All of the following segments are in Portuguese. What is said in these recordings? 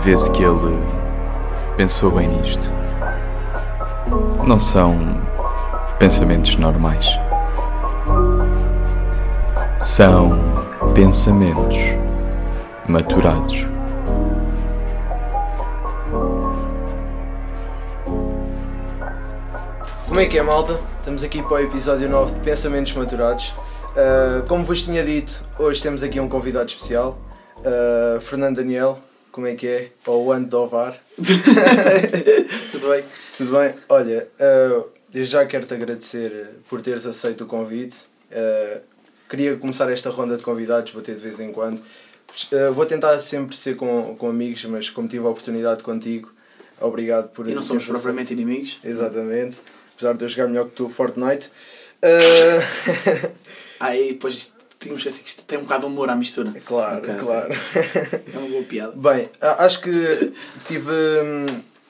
vê-se que ele pensou bem nisto. Não são pensamentos normais. São pensamentos maturados. Como é que é, malta? Estamos aqui para o episódio 9 de Pensamentos Maturados. Uh, como vos tinha dito, hoje temos aqui um convidado especial, uh, Fernando Daniel. Como é que é? Ou o Ando do Ovar. Tudo bem? Tudo bem? Olha, uh, desde já quero-te agradecer por teres aceito o convite. Uh, queria começar esta ronda de convidados, vou ter de vez em quando. Uh, vou tentar sempre ser com, com amigos, mas como tive a oportunidade contigo, obrigado por. E não somos propriamente aceito. inimigos. Exatamente. Apesar de eu jogar melhor que tu Fortnite. E depois tínhamos que esquecer que isto tem um bocado de humor à mistura. claro, Ok. claro. É uma boa piada. Bem, a- acho que tive,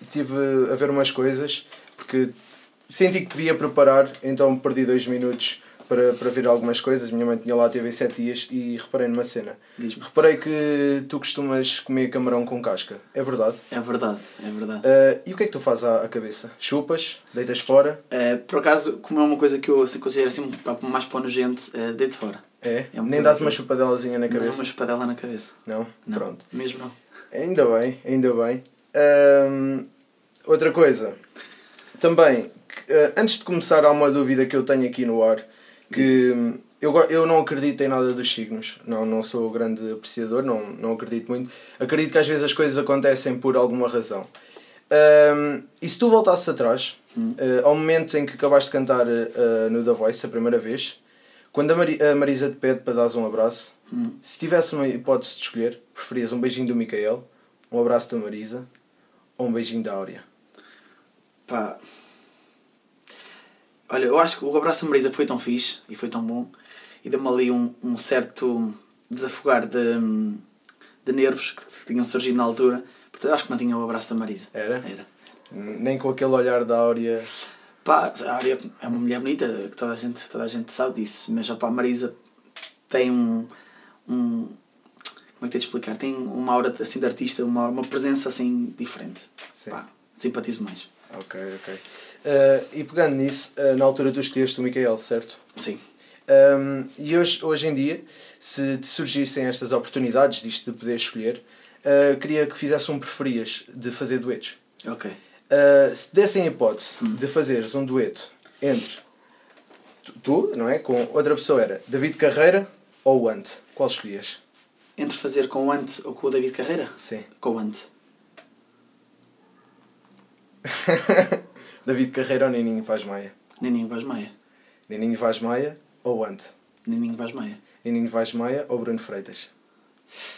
tive a ver umas coisas porque senti que devia preparar, então perdi dois minutos para, para ver algumas coisas. Minha mãe tinha lá TV sete dias e reparei numa cena. Reparei que tu costumas comer camarão com casca, é verdade? É verdade, é verdade. Ah, e o que é que tu fazes à, à cabeça? Chupas? Deitas fora? Eh, por acaso, como é uma coisa que eu assim, considero assim um mais para o nogente, uh, deito fora. É? É um Nem dás uma chupadelazinha na Não, cabeça? uma espadela na cabeça. Não? Não, Pronto. mesmo não. Ainda bem, ainda bem. Outra coisa, também, ah, antes de começar, há uma dúvida que eu tenho aqui no ar, que hum, eu, eu não acredito em nada dos signos, não, não sou grande apreciador, não, não acredito muito. Acredito que às vezes as coisas acontecem por alguma razão. Ahm, e se tu voltasses atrás, ah, ao momento em que acabaste de cantar ah, no The Voice, a primeira vez, quando a, Mari- a Marisa te pede para dares um abraço, Hum. se tivesse uma hipótese de escolher, preferias um beijinho do Micael, um abraço da Marisa ou um beijinho da Áurea? Pá. Olha, eu acho que o abraço a Marisa foi tão fixe e foi tão bom e deu-me ali um, um certo desafogar de, de nervos que tinham surgido na altura. Portanto, eu acho que mantinha o abraço da Marisa. Era? Era. Nem com aquele olhar da Áurea. Pá, a Área é uma mulher bonita, que toda a gente, toda a gente sabe disso, mas opá, a Marisa tem um, um. Como é que de explicar? Tem uma aura assim de artista, uma, uma presença assim diferente. Sim. Pá, simpatizo mais. Ok, ok. Ah, e pegando nisso, ah, na altura tu escolheste o Micael, certo? Sim. Ahm, e hoje, hoje em dia, se te surgissem estas oportunidades disto de poder escolher, ah, queria que fizesse um preferias de fazer duetos. Ok. Uh, se dessem a hipótese de fazeres um dueto entre tu, não é? Com outra pessoa, era David Carreira ou o Ant? Qual escolhias? Entre fazer com o Ant ou com o David Carreira? Sim. Com o Ant. David Carreira ou Nininho Vaz Maia? Neninho Vaz Maia. Nininho Vaz Maia ou Ant? Neninho Vaz Maia. Nininho Vaz Maia ou Bruno Freitas?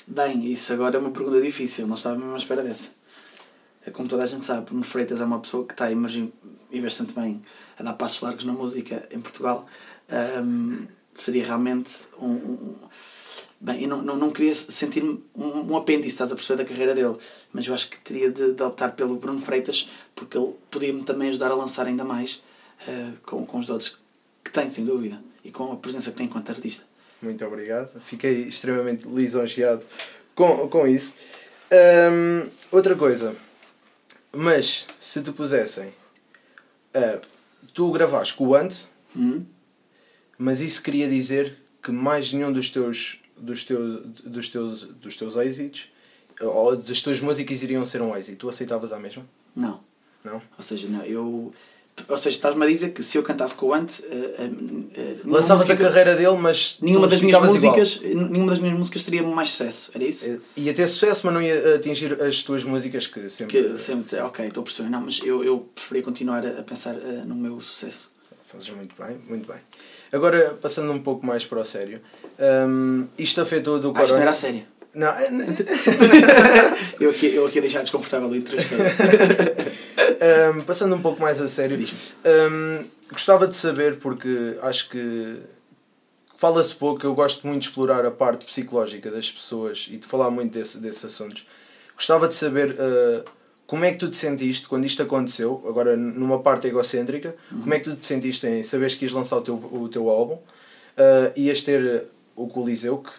Bem, isso agora é uma pergunta difícil, não estava mesmo à espera dessa. É Como toda a gente sabe, Bruno Freitas é uma pessoa que está a emergir e bastante bem a dar passos largos na música em Portugal. Ahm, seria realmente um. um- bem, eu não, não, não queria sentir-me um, um apêndice, estás a perceber, da carreira dele, mas eu acho que teria de, de optar pelo Bruno Freitas porque ele podia-me também ajudar a lançar ainda mais ah, com, com os dotes que tem, sem dúvida, e com a presença que tem enquanto artista. Muito obrigado. Fiquei extremamente lisonjeado com, com isso. Outra coisa. Mas, se te pusessem... ah, tu gravaste com o Ant, Hum? mas isso queria dizer que mais nenhum dos teus dos teus dos teus dos teus êxitos ou das tuas músicas iriam ser um êxito tu aceitavas a mesma Não. não Ou seja, não, eu. Ou seja, estás-me a dizer que se eu cantasse com o Ant. lançavas música a carreira dele mas Nenhuma das minhas ficavas igual. músicas. Nenhuma das minhas músicas teria mais sucesso. Era isso? Eh, ia ter sucesso mas não ia atingir as tuas músicas que sempre Que sempre. Ok, estou a perceber. Não, mas eu, eu preferia continuar a, pensar eh, no meu sucesso. Fazes muito bem, muito bem. Agora, passando um pouco mais para o sério, hum, isto afetou do Ah, isto não era a sério. Não, Eu aqui, eu aqui a deixar desconfortável o entrevistador. hum, passando um pouco mais a sério, hum, gostava de saber, porque acho que fala-se pouco, eu gosto muito de explorar a parte psicológica das pessoas e de falar muito desse, desses assuntos. Gostava de saber uh, como é que tu te sentiste quando isto aconteceu, agora numa parte egocêntrica, como é que tu te sentiste em saberes que ias lançar o teu, o teu álbum, uh, ias ter o Coliseu, que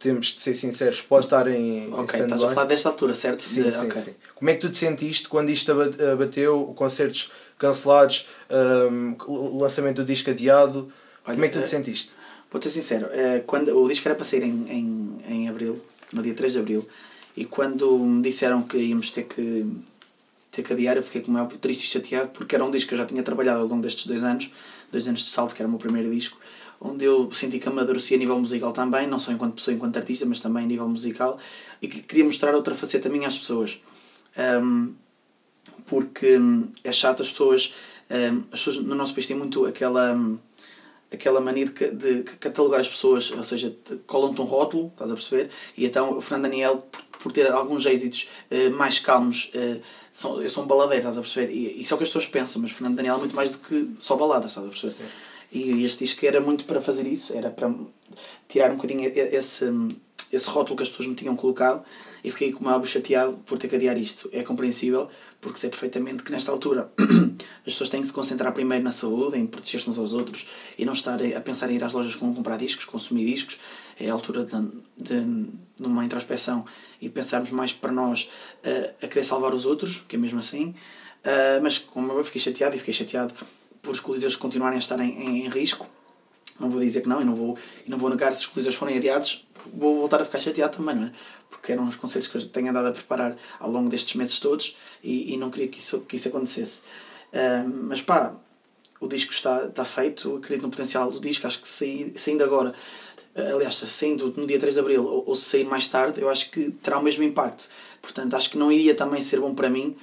temos de ser sinceros, pode estar em, Ok, em estás a falar desta altura, certo? Sim, De- sim, ok. sim. Como é que tu te sentiste quando isto aba- abateu, concertos cancelados, o lançamento do disco adiado? Olha, Como é que tu te eh, sentiste? Vou ser sincero, eh, quando, o disco era para sair em, em, em abril, no dia 3 de abril, e quando me disseram que íamos ter que, ter que adiar, eu fiquei como óbvio triste e chateado, porque era um disco que eu já tinha trabalhado ao longo destes dois anos, dois anos de salto, que era o meu primeiro disco, onde eu senti que amadureci a nível musical também, não só enquanto pessoa, enquanto artista, mas também a nível musical, e que queria mostrar outra faceta minha às pessoas. Ahm, porque hum, é chato as pessoas, hum, as pessoas no nosso país têm muito aquela hum, aquela mania de, de catalogar as pessoas, ou seja, te- colam-te um rótulo, estás a perceber? E então o Fernando Daniel, por, por ter alguns êxitos eh, mais calmos, eh, são, eu sou um baladeiro, estás a perceber? E isso é o que as pessoas pensam, mas Fernando Daniel é muito mais do que só baladas, estás a perceber? Sim. E este disco era muito para fazer isso, era para tirar um bocadinho esse, esse rótulo que as pessoas me tinham colocado e fiquei como algo chateado por ter que adiar isto. É compreensível, porque sei perfeitamente que nesta altura as pessoas têm que se concentrar primeiro na saúde, em proteger-se uns aos outros e não estar a pensar em ir às lojas com comprar discos, consumir discos. É a altura de, de, uma introspeção e pensarmos mais para nós eh, a querer salvar os outros, que é mesmo assim. Ah, mas como eu fiquei chateado e fiquei chateado por os coliseus continuarem a estar em, em, em risco, não vou dizer que não e não vou, e não vou negar se os coliseus forem adiados, vou voltar a ficar chateado também, não é? Porque eram os concertos que eu tenho andado a preparar ao longo destes meses todos e, e não queria que isso, que isso acontecesse. Ah, mas pá, o disco está, está feito, acredito no potencial do disco, acho que saindo agora, aliás, saindo no dia 3 de Abril ou, ou se sair mais tarde, eu acho que terá o mesmo impacto. Portanto, acho que não iria também ser bom para mim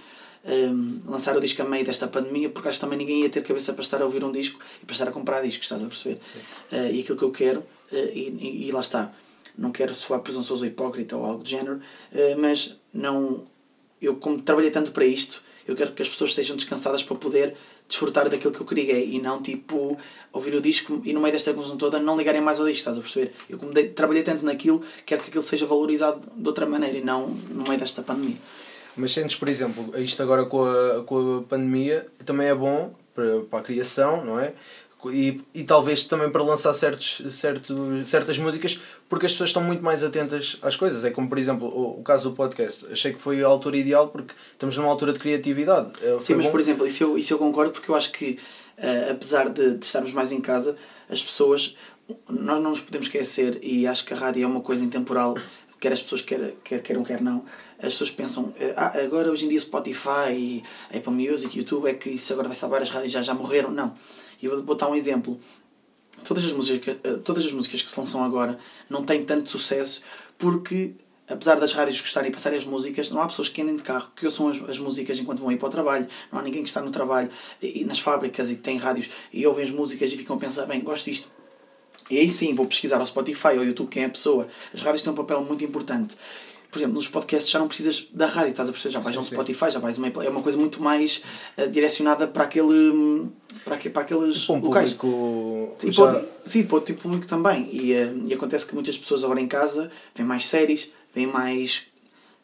um, lançar o disco a meio desta pandemia, porque acho que também ninguém ia ter cabeça para estar a ouvir um disco e para estar a comprar discos, estás a perceber? Uh, e aquilo que eu quero, uh, e, e, lá está, não quero soar presunçoso ou hipócrita ou algo do género, uh, mas não, eu como trabalhei tanto para isto, eu quero que as pessoas estejam descansadas para poder desfrutar daquilo que eu criei e não tipo ouvir o disco e no meio desta confusão toda não ligarem mais ao disco, estás a perceber? Eu como dei- trabalhei tanto naquilo, quero que aquilo seja valorizado de outra maneira e não no meio desta pandemia. Mas sentes, por exemplo, isto agora com a, com a pandemia também é bom para, para a criação, não é? E, e talvez também para lançar certos, certos, certas músicas, porque as pessoas estão muito mais atentas às coisas. É como, por exemplo, o, o caso do podcast. Achei que foi a altura ideal porque estamos numa altura de criatividade. É, Sim, foi mas bom. por exemplo, isso eu, isso eu concordo porque eu acho que, eh, apesar de, de estarmos mais em casa, as pessoas, nós não nos podemos esquecer, e acho que a rádio é uma coisa intemporal, quer as pessoas quer, quer, queiram, quer não, as pessoas pensam, ah, agora hoje em dia Spotify, e Apple Music, YouTube, é que isso agora vai salvar as rádios, já, já morreram. Não. E eu vou dar um exemplo. Todas as, músicas, eh, todas as músicas que se lançam agora não têm tanto sucesso porque apesar das rádios gostarem de passar as músicas, não há pessoas que andem de carro que ouçam as, as músicas enquanto vão ir para o trabalho. Não há ninguém que está no trabalho e, e nas fábricas e que tem rádios e ouvem as músicas e ficam a pensar, bem, gosto disto. E aí sim, vou pesquisar ao Spotify ou ao YouTube quem é a pessoa. As rádios têm um papel muito importante. Por exemplo, nos podcasts já não precisas da rádio, estás a perceber? Já vais Sim, ao sim. Spotify, já vais uma, é uma coisa muito mais eh, direcionada para aquele para, aque- para aqueles um locais. público E já- pode, sim, para tipo público também. E, eh, e acontece que muitas pessoas agora em casa veem mais séries, veem mais.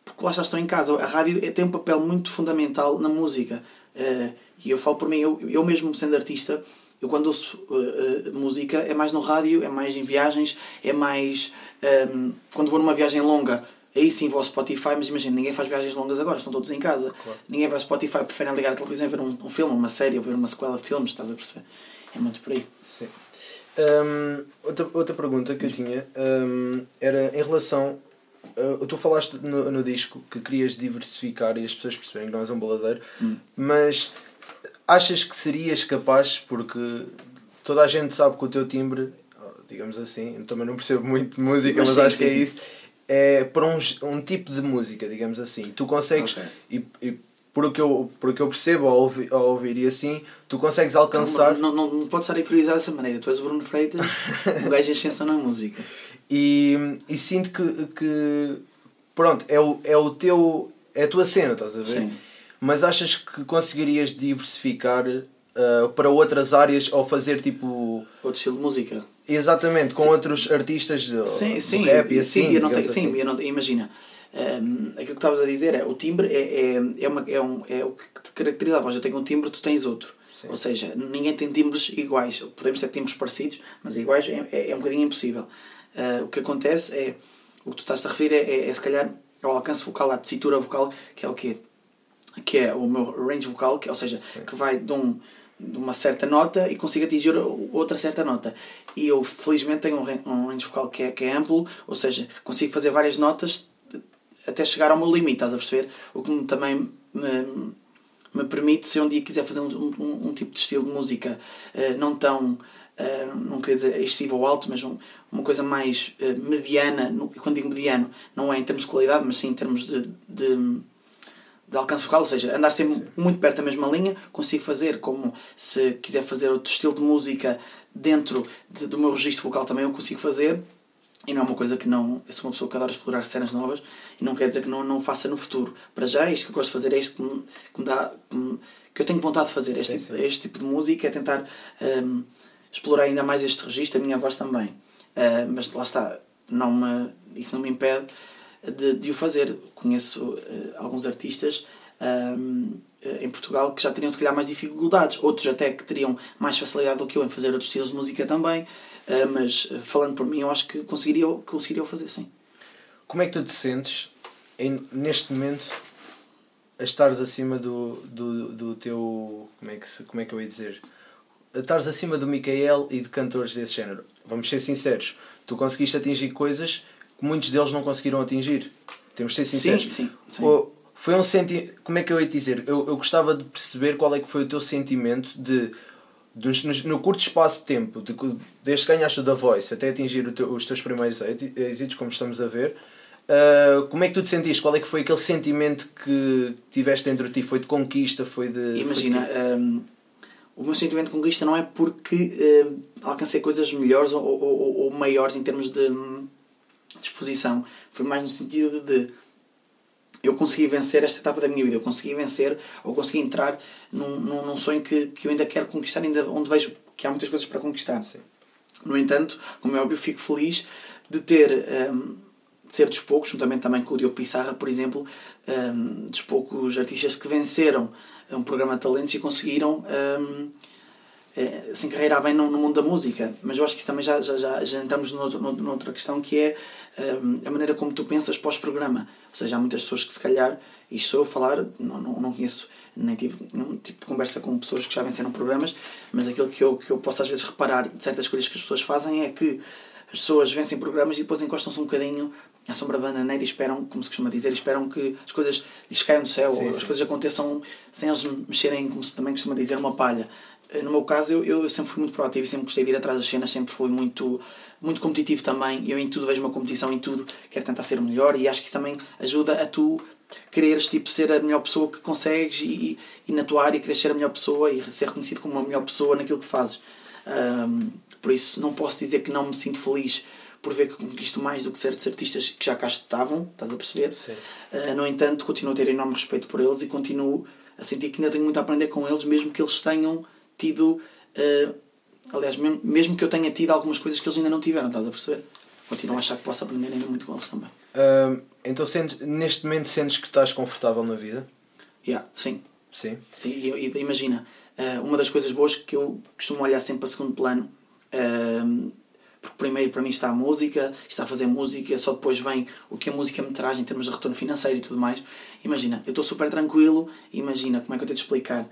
Porque lá já estão em casa. A rádio é- tem um papel muito fundamental na música. Eh, e eu falo por mim, eu, eu mesmo sendo artista, eu quando ouço eh, eh, música é mais no rádio, é mais em viagens, é mais. ehm, quando vou numa viagem longa. Aí sim vou ao Spotify, mas imagina, ninguém faz viagens longas agora, estão todos em casa. Ninguém vai ao Spotify, preferem ligar a televisão e ver um, um filme, uma série, ou ver uma sequela de filmes, estás a perceber? É muito por aí. Sim. Hum, outra, outra pergunta que eu tinha hum, era em relação. Uh, tu falaste no, no disco que querias diversificar e as pessoas perceberem que não és um baladeiro, mas achas que serias capaz, porque toda a gente sabe que o teu timbre, digamos assim, eu também não percebo muito de música, Mas mas, sim, acho sim, que é sim. isso, é para um, um tipo de música, digamos assim. Tu consegues, Ok. e, e por, o que eu, por o que eu percebo ao ouvir, ao ouvir e assim, tu consegues alcançar. Não, não, não pode estar a priorizar dessa maneira. Tu és o Bruno Freitas, um gajo em ascensão na música. E, e sinto que, que pronto, é o, é o teu é a tua cena, estás a ver? Sim. Mas achas que conseguirias diversificar uh, para outras áreas ao fazer tipo Outro estilo de música. exatamente com outros artistas de, Sim, sim. rap e assim, sim, eu não tenho, digamos sim assim. eu não, imagina. hum, aquilo que estavas a dizer é o timbre é, é, é, uma, é, um, é o que te caracteriza a voz. Eu tenho um timbre, tu tens outro. Sim. Ou seja, ninguém tem timbres iguais. Podemos ter timbres parecidos, mas iguais é, é, é um bocadinho impossível. Ah, o que acontece é o que tu estás a referir é, é, é se calhar ao alcance vocal, à tessitura vocal, que é o quê? Que é o meu range vocal, que, ou seja, Sim. que vai de, um, de uma certa nota e consigo atingir outra certa nota. E eu felizmente tenho um range vocal que é, que é amplo, ou seja, consigo fazer várias notas até chegar ao meu limite, estás a perceber? O que também me, me permite, se um dia quiser fazer um, um, um tipo de estilo de música uh, não tão, uh, não queria dizer excessivo ou alto, mas um, uma coisa mais uh, mediana, no, quando digo mediano, não é em termos de qualidade, mas sim em termos de, de, de alcance vocal, ou seja, andar sempre sim. muito perto da mesma linha, consigo fazer como se quiser fazer outro estilo de música dentro de, do meu registro vocal também eu consigo fazer e não é uma coisa que não. Eu sou uma pessoa que adora explorar cenas novas e não quer dizer que não, não faça no futuro. Para já, isto que eu gosto de fazer, é isto que me, que me dá. Que, me, que eu tenho vontade de fazer. Este, sim, tipo, sim. este tipo de música é tentar um, explorar ainda mais este registro, a minha voz também. Uh, mas lá está, não me, isso não me impede de, de o fazer. Conheço uh, alguns artistas um, em Portugal que já teriam se calhar mais dificuldades, outros até que teriam mais facilidade do que eu em fazer outros estilos de música também. Uh, mas falando por mim, eu acho que conseguiria, conseguiria fazer, sim. Como é que tu te sentes em, neste momento a estares acima do, do, do teu. Como é, que se, como é que eu ia dizer? A estares acima do Micael e de cantores desse género. Vamos ser sinceros, tu conseguiste atingir coisas que muitos deles não conseguiram atingir. Temos de ser sinceros. Sim, sim. sim. Foi um sentimento. Como é que eu ia dizer? Eu, eu gostava de perceber qual é que foi o teu sentimento de no, curto espaço de tempo, de, desde que ganhaste o The Voice até atingir teu, os teus primeiros êxitos, como estamos a ver, uh, como é que tu te sentiste? Qual é que foi aquele sentimento que tiveste dentro de ti? Foi de conquista? Foi de. Imagina, foi de... um, o meu sentimento de conquista não é porque uh, alcancei coisas melhores ou, ou, ou, maiores em termos de hum, disposição. Foi mais no sentido de eu consegui vencer esta etapa da minha vida, eu consegui vencer ou consegui entrar num, num, num sonho que, que eu ainda quero conquistar, ainda onde vejo que há muitas coisas para conquistar. Sim. No entanto, como é óbvio, fico feliz de ter, um, de ser dos poucos, juntamente também com o Diogo Pissarra, por exemplo, um, dos poucos artistas que venceram um programa de talentos e conseguiram um, é, se encarreirar bem no, no, mundo da música. Mas eu acho que isso também já, já, já, já entramos noutra, noutra questão que é um, a maneira como tu pensas pós-programa. Ou seja, há muitas pessoas que se calhar, e sou eu a falar, não, não, não conheço, nem tive nenhum tipo de conversa com pessoas que já venceram programas, mas aquilo que eu, que eu posso às vezes reparar de certas coisas que as pessoas fazem é que as pessoas vencem programas e depois encostam-se um bocadinho à sombra bananeira e esperam, como se costuma dizer, esperam que as coisas lhes caiam do céu, sim, ou as coisas aconteçam sem eles mexerem, como se também costuma dizer, uma palha. No meu caso, eu, eu sempre fui muito proativo e sempre gostei de ir atrás das cenas, sempre fui muito muito competitivo também. Eu em tudo vejo uma competição, em tudo quero tentar ser o melhor e acho que isso também ajuda a tu quereres tipo, ser a melhor pessoa que consegues e, e na tua área querer ser a melhor pessoa e ser reconhecido como uma melhor pessoa naquilo que fazes. Um, por isso não posso dizer que não me sinto feliz por ver que conquisto mais do que certos artistas que já cá estavam, estás a perceber? Uh, no entanto, continuo a ter enorme respeito por eles e continuo a sentir que ainda tenho muito a aprender com eles, mesmo que eles tenham tido uh, Aliás, mesmo, mesmo que eu tenha tido algumas coisas que eles ainda não tiveram, estás a perceber? Continuo Sim. a achar que posso aprender ainda muito com eles também. Uh, então, sentes, neste momento, sentes que estás confortável na vida? Yeah, sim. Sim. Sim, e, e imagina, uh, uma das coisas boas que eu costumo olhar sempre para segundo plano, uh, porque primeiro para mim está a música, está a fazer música, só depois vem o que a música me traz em termos de retorno financeiro e tudo mais. Imagina, eu estou super tranquilo, imagina, como é que eu tenho de explicar?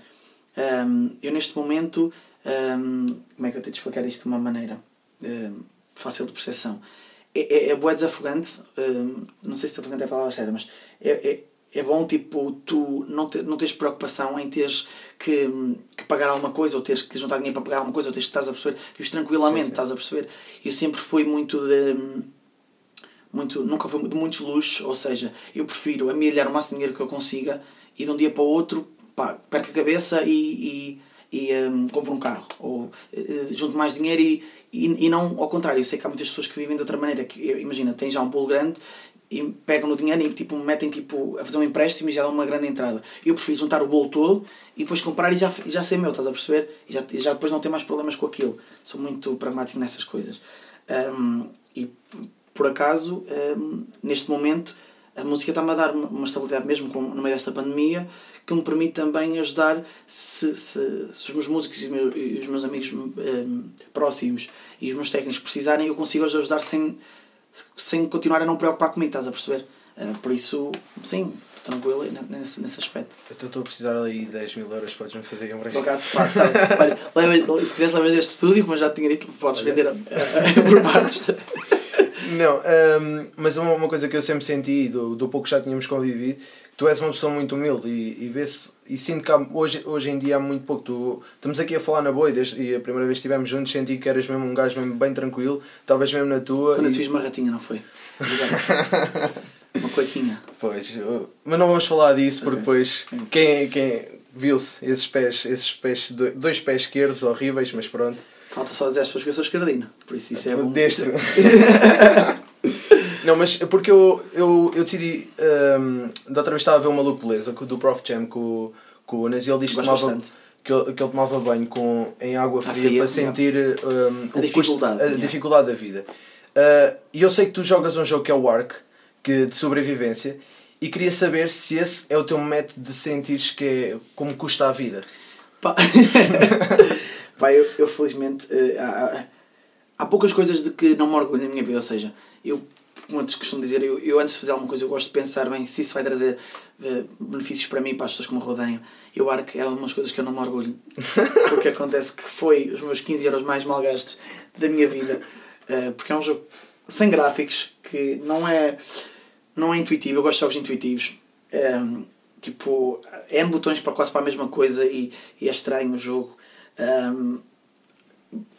Um, eu neste momento um, como é que eu tenho de explicar isto de uma maneira um, fácil de percepção? É, é, é bué desafogante, não sei se desafogante é a palavra certa, mas é, é, é bom tipo tu não, ter, não teres preocupação em teres que, que pagar alguma coisa ou teres que juntar dinheiro para pagar alguma coisa ou teres que estás a perceber, vives tranquilamente, sim, sim. estás a perceber. Eu sempre fui muito de. Muito, nunca fui de muitos luxos, ou seja, eu prefiro amelhar o máximo dinheiro que eu consiga e de um dia para o outro pá, perco a cabeça e, e e um, compro um carro ou uh, junto mais dinheiro e, e, e, não ao contrário. Eu sei que há muitas pessoas que vivem de outra maneira. Que, imagina, têm já um bolo grande e pegam no dinheiro e tipo, metem tipo, a fazer um empréstimo e já dão uma grande entrada. Eu prefiro juntar o bolo todo e depois comprar e já, já ser meu, estás a perceber? E já, já depois não ter mais problemas com aquilo. Sou muito pragmático nessas coisas. Um, e por acaso, um, neste momento, a música está-me a dar uma estabilidade mesmo com, no meio desta pandemia que me permite também ajudar se, se, se os meus músicos e, meu, e os meus amigos um, próximos e os meus técnicos precisarem, eu consigo ajudar sem, sem continuar a não preocupar comigo, estás a perceber? Uh, por isso, sim, estou tranquilo nesse, nesse aspecto. Eu estou a precisar ali de 10 mil euros, podes-me fazer um Por acaso, pá, tá, olha, se quiseres levas este estúdio, como já tinha dito, podes olha. vender uh, por partes. Não, um, mas uma, uma coisa que eu sempre senti, do, do pouco que já tínhamos convivido, tu és uma pessoa muito humilde e, e vê-se e sinto que há, hoje, hoje em dia há muito pouco. Tu, estamos aqui a falar na boa e, e a primeira vez que estivemos juntos senti que eras mesmo um gajo mesmo bem tranquilo, talvez mesmo na tua. Quando e... eu te fiz uma ratinha, não foi? uma cuequinha. Pois, mas não vamos falar disso porque depois quem, quem viu-se esses pés, esses pés, dois pés esquerdos horríveis, mas pronto. Falta só dizer às pessoas que eu sou esquerdino, por isso isso é bom. Destro. não, mas porque eu, eu, eu decidi. Um, da outra vez estava a ver o Maluco Beleza do Prof Jam com, com o Nas e ele disse que tomava, que ele, que ele tomava banho com, em água fria, fria para sentir um, a, dificuldade, custo, a dificuldade da vida. Uh, e eu sei que tu jogas um jogo que é o Ark, que, de sobrevivência, e queria saber se esse é o teu método de sentires que é como custa a vida. Pá, eu, eu felizmente. Uh, há, há poucas coisas de que não me orgulho na minha vida, ou seja, eu, como eu costumo dizer, eu, eu antes de fazer alguma coisa eu gosto de pensar bem se isso vai trazer uh, benefícios para mim e para as pessoas que me rodeiam. Eu acho que é umas coisas que eu não me orgulho. Porque acontece que foi os meus 15 euros mais mal gastos da minha vida. Uh, porque é um jogo sem gráficos que não é, não é intuitivo. Eu gosto de jogos intuitivos. Um, tipo, N botões para quase para a mesma coisa e, e é estranho o jogo. Um,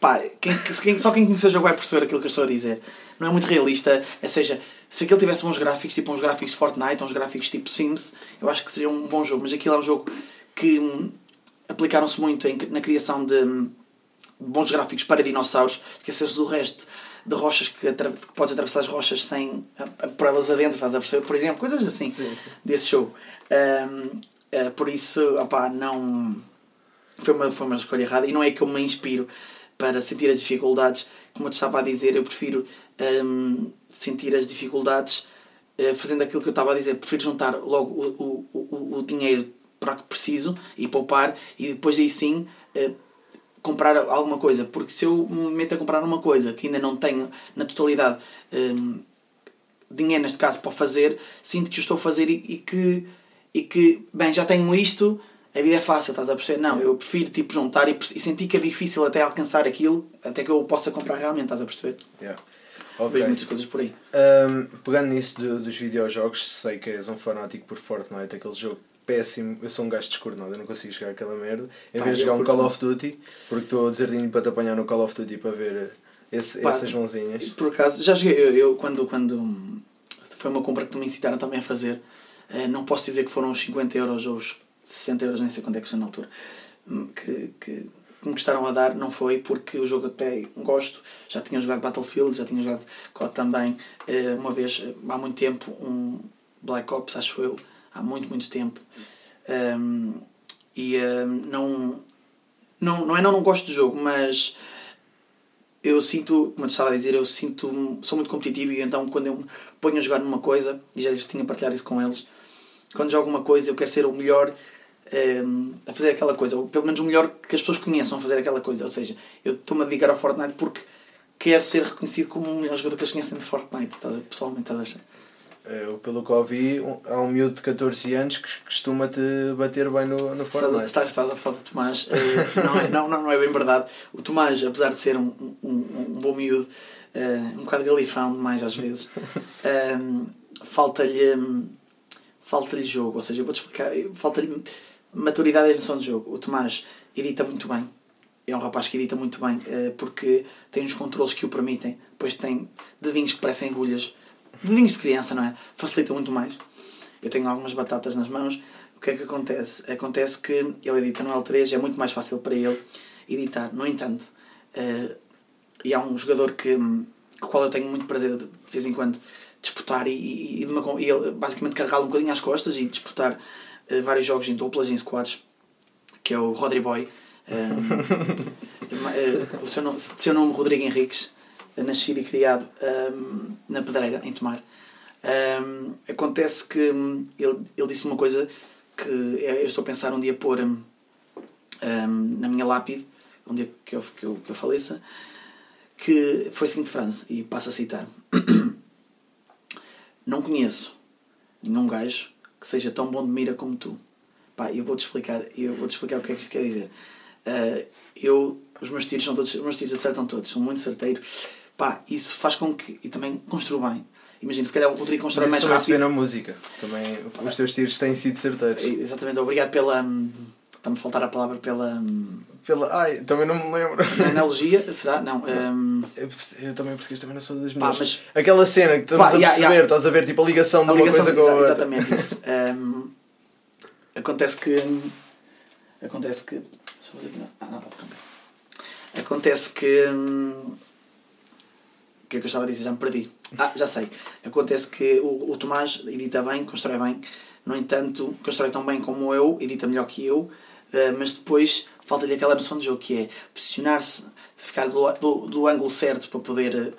pá, quem, quem, só quem conheceu o jogo vai perceber aquilo que eu estou a dizer. Não é muito realista, ou seja, se aquilo tivesse uns gráficos, tipo uns gráficos de Fortnite, uns gráficos tipo Sims, eu acho que seria um bom jogo, mas aquilo é um jogo que hum, aplicaram-se muito em, na criação de hum, bons gráficos para dinossauros, esqueceres do resto de rochas que, que podes atravessar as rochas sem a, a, por elas adentro, estás a perceber? Por exemplo, coisas assim sim, sim. desse jogo. Um, uh, eh, por isso, opá, não foi uma, foi uma escolha errada e não é que eu me inspiro para sentir as dificuldades. Como eu te estava a dizer, eu prefiro um, sentir as dificuldades uh, fazendo aquilo que eu estava a dizer. Prefiro juntar logo o, o, o, o dinheiro para que preciso e poupar e depois aí sim uh, comprar alguma coisa. Porque se eu me meto a comprar uma coisa que ainda não tenho na totalidade um, dinheiro, neste caso, para fazer, sinto que estou a fazer e, e que, e que, bem, já tenho isto a vida é fácil, estás a perceber? Não, eu prefiro tipo juntar e, e sentir que é difícil até alcançar aquilo, até que eu possa comprar realmente, estás a perceber? Yeah. Okay. Vejo muitas coisas por aí. Um, pegando nisso do, dos videojogos, sei que és um fanático por Fortnite, aquele jogo péssimo. Eu sou um gajo descoordenado, eu não consigo jogar aquela merda. Em vez de jogar um Call of Duty, porque estou a dizer para te apanhar no Call of Duty para ver esse, Pá, essas mãozinhas. Por acaso, já joguei, eu, eu, quando, quando foi uma compra que me incitaram também a fazer, eh, não posso dizer que foram uns 50 euros ou os 60 euros, nem sei quanto é que foi na altura, hum, que, que me gostaram a dar, não foi porque o jogo até gosto, já tinha jogado Battlefield, já tinha jogado COD também, eh, uma vez, há muito tempo, um Black Ops, acho eu, há muito, muito tempo. Um, e um, não, não, não é não, não gosto do jogo, mas eu sinto, como eu estava a dizer, eu sinto, sou muito competitivo e então quando eu ponho a jogar numa coisa, e já tinha partilhado isso com eles, quando jogo uma coisa eu quero ser o melhor um, a fazer aquela coisa, ou pelo menos o melhor que as pessoas conheçam a fazer aquela coisa. Ou seja, eu estou-me a dedicar ao Fortnite porque quero ser reconhecido como o melhor jogador que eles conhecem de Fortnite, estás a, pessoalmente, estás a ver? Eu, pelo que ouvi, há um miúdo de 14 anos que costuma-te bater bem no, no Fortnite. Estás, estás a falar do Tomás. Uh, não, é, não, não, não é bem verdade. O Tomás, apesar de ser um, um, um bom miúdo, uh, um bocado galifão demais às vezes, uh, falta-lhe falta-lhe jogo. Ou seja, eu vou-te explicar, falta-lhe maturidade e noção de jogo. O Tomás edita muito bem. É um rapaz que edita muito bem porque tem os controles que o permitem. Depois tem dedinhos que parecem agulhas dedinhos de criança, não é? Facilita muito mais. Eu tenho algumas batatas nas mãos. O que é que acontece? Acontece que ele edita no L3, é muito mais fácil para ele editar. No entanto, uh, e há um jogador que, com o qual eu tenho muito prazer de, de vez em quando disputar e, e, e, uma, e ele basicamente carregá-lo um bocadinho às costas e disputar uh, vários jogos em duplas, em squads, que é o Rodri Boy. uh, o seu nome, seu nome Rodrigo Henriques nascido e criado um, na Pedreira, em Tomar. Um, acontece que um, ele, ele disse uma coisa que eu estou a pensar um dia pôr um, na minha lápide, um dia que eu, que eu, que eu faleça, que foi a seguinte frase, e passo a citar. não conheço nenhum gajo que seja tão bom de mira como tu. Pá, eu vou-te explicar, eu vou-te explicar o que é que isto quer dizer. Uh, eu, os meus tiros são todos, os meus tiros acertam todos, são muito certeiros. Pá, isso faz com que, e também construo bem. Imagina, se calhar o Rodrigo constrói mais rápido. na música. Também os teus tiros têm sido certeiros. Exatamente, obrigado pela. hum, Está-me a faltar a palavra pela. hum, Pela... Ai, também não me lembro. analogia, será? Não. hum, Eu, eu também português também não sou das Pá, minhas. mas- Aquela cena que estamos Pá, a perceber, yeah. estás a ver tipo a ligação de a uma ligação, coisa com a outra. exatamente isso. Hum, acontece que. Acontece que. Deixa eu fazer aqui. não. Ah, não, está tranquilo. Acontece que. hum, O que é que eu estava a dizer? Já me perdi. Ah, já sei. Acontece que o, o Tomás edita bem, constrói bem. No entanto, constrói tão bem como eu, edita melhor que eu, eh, mas depois falta-lhe aquela noção de jogo que é posicionar-se, ficar do, do, do ângulo certo para poder.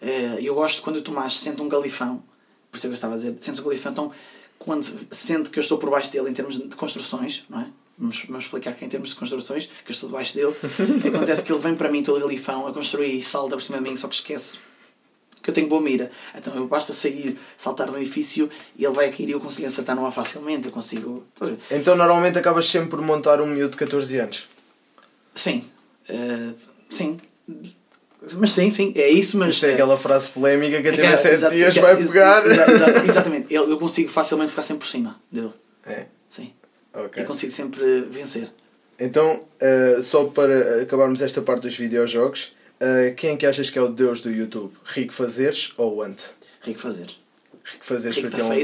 eh, eu gosto quando o Tomás sente um galifão, por isso é que eu estava a dizer, sente um galifão, então quando sente que eu estou por baixo dele em termos de construções, não é? Vamos, vamos explicar que em termos de construções, que eu estou debaixo dele, acontece que ele vem para mim todo galifão a construir e salta por cima de mim, só que esquece que eu tenho boa mira. Então eu basta sair, saltar do edifício e ele vai cair e eu consigo acertar no ar facilmente. Eu consigo. Então normalmente acabas sempre por montar um miúdo de 14 anos. Sim. Eh, sim. Mas sim, sim, é isso, mas. Isto é aquela frase polémica que a Aquela- TV7 exato, dias exa- vai pegar. exa- exa- exatamente. Eu, eu consigo facilmente ficar sempre por cima dele. É, Sim. ok. Eu consigo sempre vencer. Então, eh, só para acabarmos esta parte dos videojogos, eh, quem é que achas que é o deus do YouTube? Rico Fazeres ou Ant? Rico fazer. Rico Fazeres Rico para da um... Né?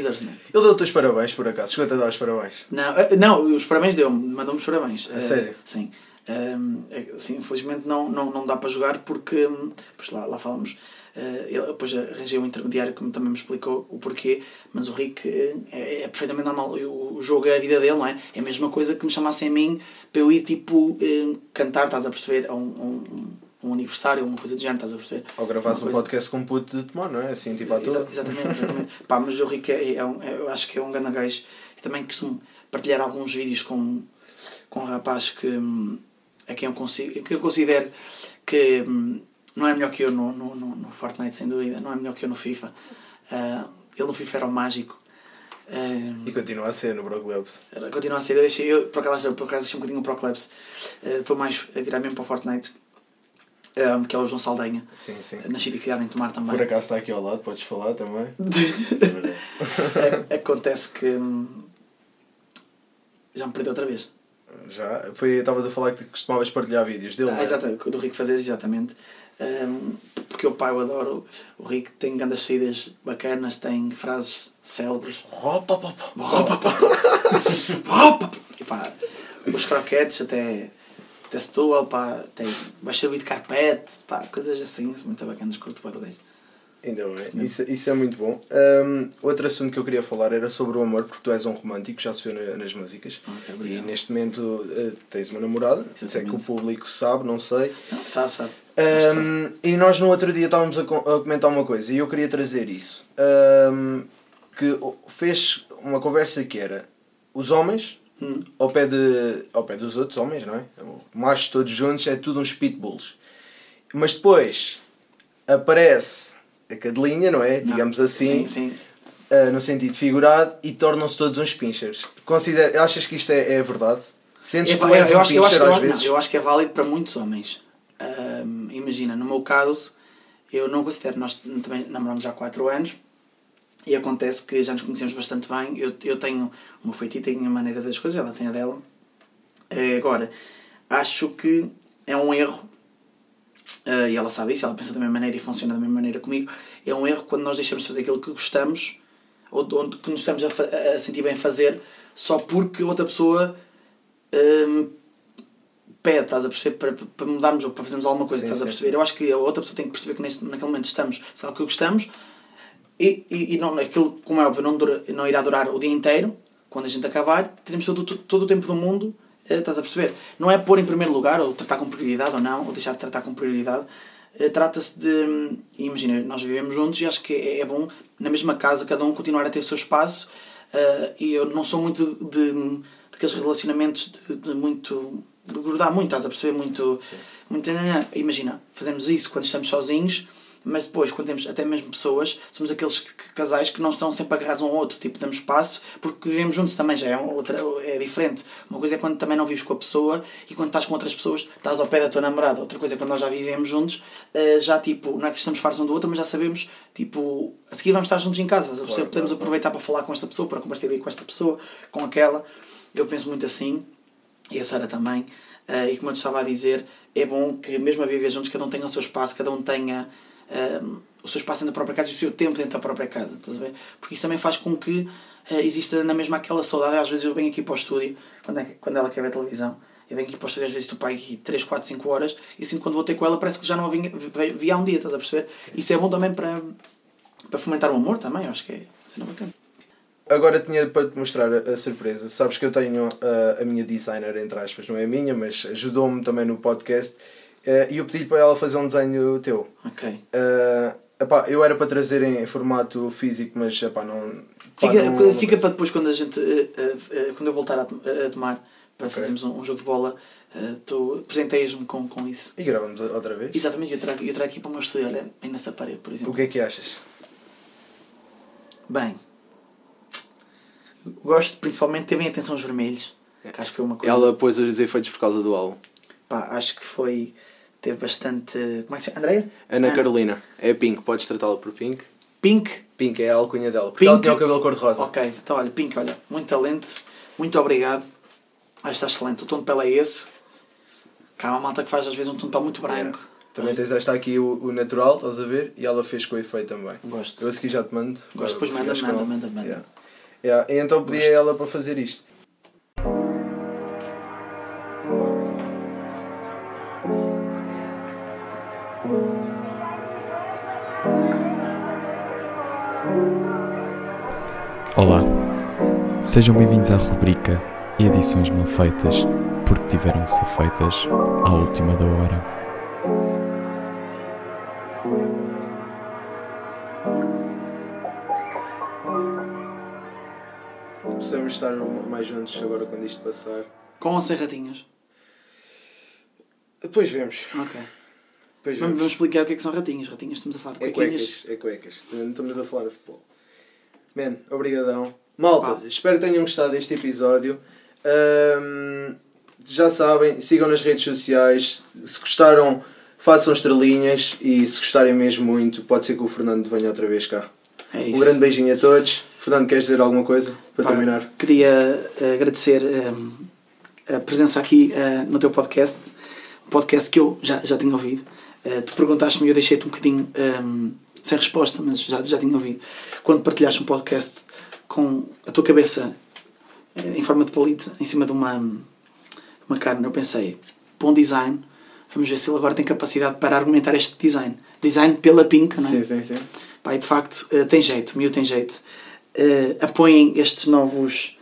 Ele deu-te os parabéns, por acaso. Chegou-te a dar os parabéns. Não, eh, não, os parabéns deu-me, mandou-me os parabéns. A Eh, sério? Sim. É- sim, infelizmente não, não, não dá para jogar porque, hum, pois lá, lá falamos, eh, ele, depois arranjei um intermediário que também me explicou o porquê, mas o Rick eh, é, é perfeitamente normal, Eu- o jogo é a vida dele, não é? É a mesma coisa que me chamassem a mim para eu ir tipo eh, cantar, estás a perceber, a um, um, um aniversário, uma coisa do género, estás a perceber? Ou gravares um coisa- podcast com um puto de tomar, não é? Assim, tipo à Exa- toa. Exatamente, exatamente. Pá, mas o Rico é, é um, é- eu acho que é um grande gajo. E também costumo partilhar alguns vídeos com, com um rapaz que hum, a quem eu consigo, que eu considero que hum, não é melhor que eu no, no, no, no Fortnite, sem dúvida, não é melhor que eu no FIFA. Ah, ele no FIFA era o mágico. Ah, E continua a ser no Bro Clubs. era- continua a ser, eu deixei, eu por acaso, por acaso deixei um bocadinho o Clubs. Ah, Estou mais a virar mesmo para o Fortnite, ah, que é o João Saldanha. Sim, sim. Nascido e criado em Tomar também. Por acaso está aqui ao lado, podes falar também. É- Acontece que. hum, Já me perdeu outra vez. Já. Foi, estavas a falar que costumavas partilhar vídeos dele. Ah, é? exatamente, do Rico fazer, exatamente. Hum, porque o pai eu adoro. O Rico tem grandes saídas bacanas, tem frases célebres. Opa, opa, opa. Opa. Opa! Os croquetes até. Até Setúbal, pá, tem. Vais servir de carpete, pá, coisas assim, muito bacanas, curto para. Ainda bem, isso, isso é muito bom. Um, outro assunto que eu queria falar era sobre o amor, porque tu és um romântico, já se vê na- nas músicas. Ok, e neste momento uh, tens uma namorada, se é que o público sabe, não sei. Não, sabe, sabe. Um, e nós no outro dia estávamos a, co- a comentar uma coisa e eu queria trazer isso. Um, que fez uma conversa que era os homens Hum. ao pé, de, ao pé dos outros homens, não é? Machos todos juntos é tudo uns pitbulls. Mas depois aparece a cadelinha, não é? Digamos assim, Sim, sim. uh, no sentido figurado, e tornam-se todos uns pinchers. Considera, achas que isto é, é verdade? Sentes É que és eu, um acho, eu, pincher acho, às eu, vezes? não, eu acho que é válido para muitos homens. Ahm, imagina, no meu caso, eu não considero, nós também namoramos já há 4 anos e acontece que já nos conhecemos bastante bem. Eu, eu tenho o meu feitiço, tenho a maneira das coisas, ela tem a dela. Eh, Agora, acho que é um erro, eh, e ela sabe isso, ela pensa da mesma maneira e funciona da mesma maneira comigo. É um erro quando nós deixamos de fazer aquilo que gostamos ou de onde que nos estamos a, a sentir bem fazer só porque outra pessoa hum, pede, estás a perceber, para, para mudarmos ou para fazermos alguma coisa, Sim, estás a sim, perceber? sim. Eu acho que a outra pessoa tem que perceber que neste, naquele momento estamos, é o que gostamos, e, e, e não, aquilo, como é óbvio, não, dura, não irá durar o dia inteiro, quando a gente acabar, teremos todo, todo, o tempo do mundo, eh, estás a perceber? Não é pôr em primeiro lugar, ou tratar com prioridade ou não, ou deixar de tratar com prioridade. Eh, Trata-se de. Imagina, nós vivemos juntos e acho que é, é bom, na mesma casa, cada um continuar a ter o seu espaço. eh, e eu não sou muito de, de, daqueles relacionamentos de, de muito. de grudar muito, estás a perceber? Muito. muito imagina, fazemos isso quando estamos sozinhos, mas depois, quando temos até mesmo pessoas, somos aqueles que- casais que não estão sempre agarrados um ao outro, tipo, damos espaço, porque vivemos juntos também, já é, outra, é diferente. Uma coisa é quando também não vives com a pessoa e quando estás com outras pessoas, estás ao pé da tua namorada. Outra coisa é quando nós já vivemos juntos, eh, já tipo, não é que estamos fartos um do outro, mas já sabemos, tipo, a seguir vamos estar juntos em casa, claro, podemos claro, aproveitar para falar com esta pessoa, para conversar com esta pessoa, com aquela. Eu penso muito assim, e a Sara também. Uh, e como eu te estava a dizer, é bom que mesmo a viver juntos, cada um tenha o seu espaço, cada um tenha uh, o seu espaço dentro da própria casa e o seu tempo dentro da própria casa. Estás a ver? Porque isso também faz com que uh, exista na mesma aquela saudade. Às vezes eu venho aqui para o estúdio, quando, é, quando ela quer ver televisão, eu venho aqui para o estúdio, às vezes estou para aqui 3, 4, 5 horas e assim quando vou ter com ela parece que já não a via há um dia, estás a perceber? Isso é bom também para, para fomentar o amor também, acho que é cena bacana. Agora tinha para te mostrar a, a surpresa. Sabes que eu tenho a, a minha designer, entre aspas, não é a minha, mas ajudou-me também no podcast. Uh, e eu pedi para ela fazer um desenho teu. Ok. Uh, epá, eu era para trazer em formato físico, mas epá, não. Fica, não, fica para depois quando a gente. Uh, quando eu voltar a, a tomar para okay. fazermos um, um, jogo de bola, tu presenteias-me com, com isso. E gravamos outra vez? Exatamente, eu trago, eu trago aqui para o meu estúdio, olha, aí nessa parede, por exemplo. O que é que achas? Bem, gosto principalmente bem atenção aos vermelhos. Que acho que foi uma coisa. Ela pôs os efeitos por causa do álbum. Pá, acho que foi. Teve bastante. Como é que se chama? Andréia? Ana ah. Carolina. É Pink, podes tratá-la por Pink. Pink? Pink é a alcunha dela. Porque Pink. ela tinha o cabelo cor-de-rosa. Ok, então olha, Pink, olha, muito talento, muito obrigado. Ah, está excelente. O tom de pele é esse. Cá há uma malta que faz às vezes um tom de pele muito branco. Yeah. Também tens esta aqui o, o natural, estás a ver? E ela fez com o efeito também. Gosto. Eu a seguir já te mando. Gosto, depois manda, manda, manda, manda. Yeah. Yeah. Então pedi a ela para fazer isto. Olá, sejam bem-vindos à rubrica Edições Mal Feitas, porque tiveram que ser feitas à última da hora. Precisamos estar mais juntos agora quando isto passar. Com ou sem ratinhos? Depois vemos. Ok. Depois vamos, vamos explicar o que é que são ratinhos. Ratinhos estamos a falar de é cuecas. É cuecas. Não estamos a falar de futebol. Man, obrigadão. Malta, Pá. espero que tenham gostado deste episódio. Um, já sabem, sigam nas redes sociais. Se gostaram, façam estrelinhas. E se gostarem mesmo muito, pode ser que o Fernando venha outra vez cá. É isso. Um grande beijinho a todos. Fernando, queres dizer alguma coisa para Pá, terminar? Queria agradecer um, a presença aqui uh, no teu podcast. Um podcast que eu já, já tinha ouvido. Uh, tu perguntaste-me e eu deixei-te um bocadinho um, sem resposta, mas já, já tinha ouvido. Quando partilhaste um podcast com a tua cabeça em forma de palito em cima de uma, uma carne, eu pensei, bom design, vamos ver se ele agora tem capacidade para argumentar este design. Design pela Pink, não é? Sim, sim, sim. Pá, e de facto uh, tem jeito, miúdo tem jeito. Uh, apoiem estes novos,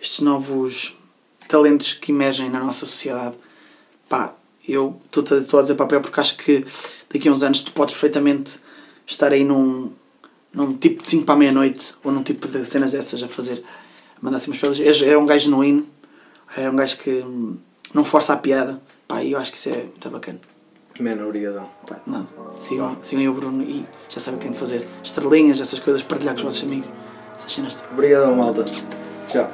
estes novos talentos que emergem na nossa sociedade. Pá, eu estou a dizer papel porque acho que daqui a uns anos tu podes perfeitamente estar aí num, num tipo de 5 para a meia-noite ou num tipo de cenas dessas a fazer, a mandar assim umas pelas. É, é um gajo genuíno, é um gajo que não força a piada. Pá, eu acho que isso é muito bacana. Mano, obrigadão. Pá, não, sigam, sigam o Bruno e já sabem o que têm de fazer. Estrelinhas, essas coisas, partilhar com os vossos amigos. Essas cenas. Obrigadão, malta. Tchau.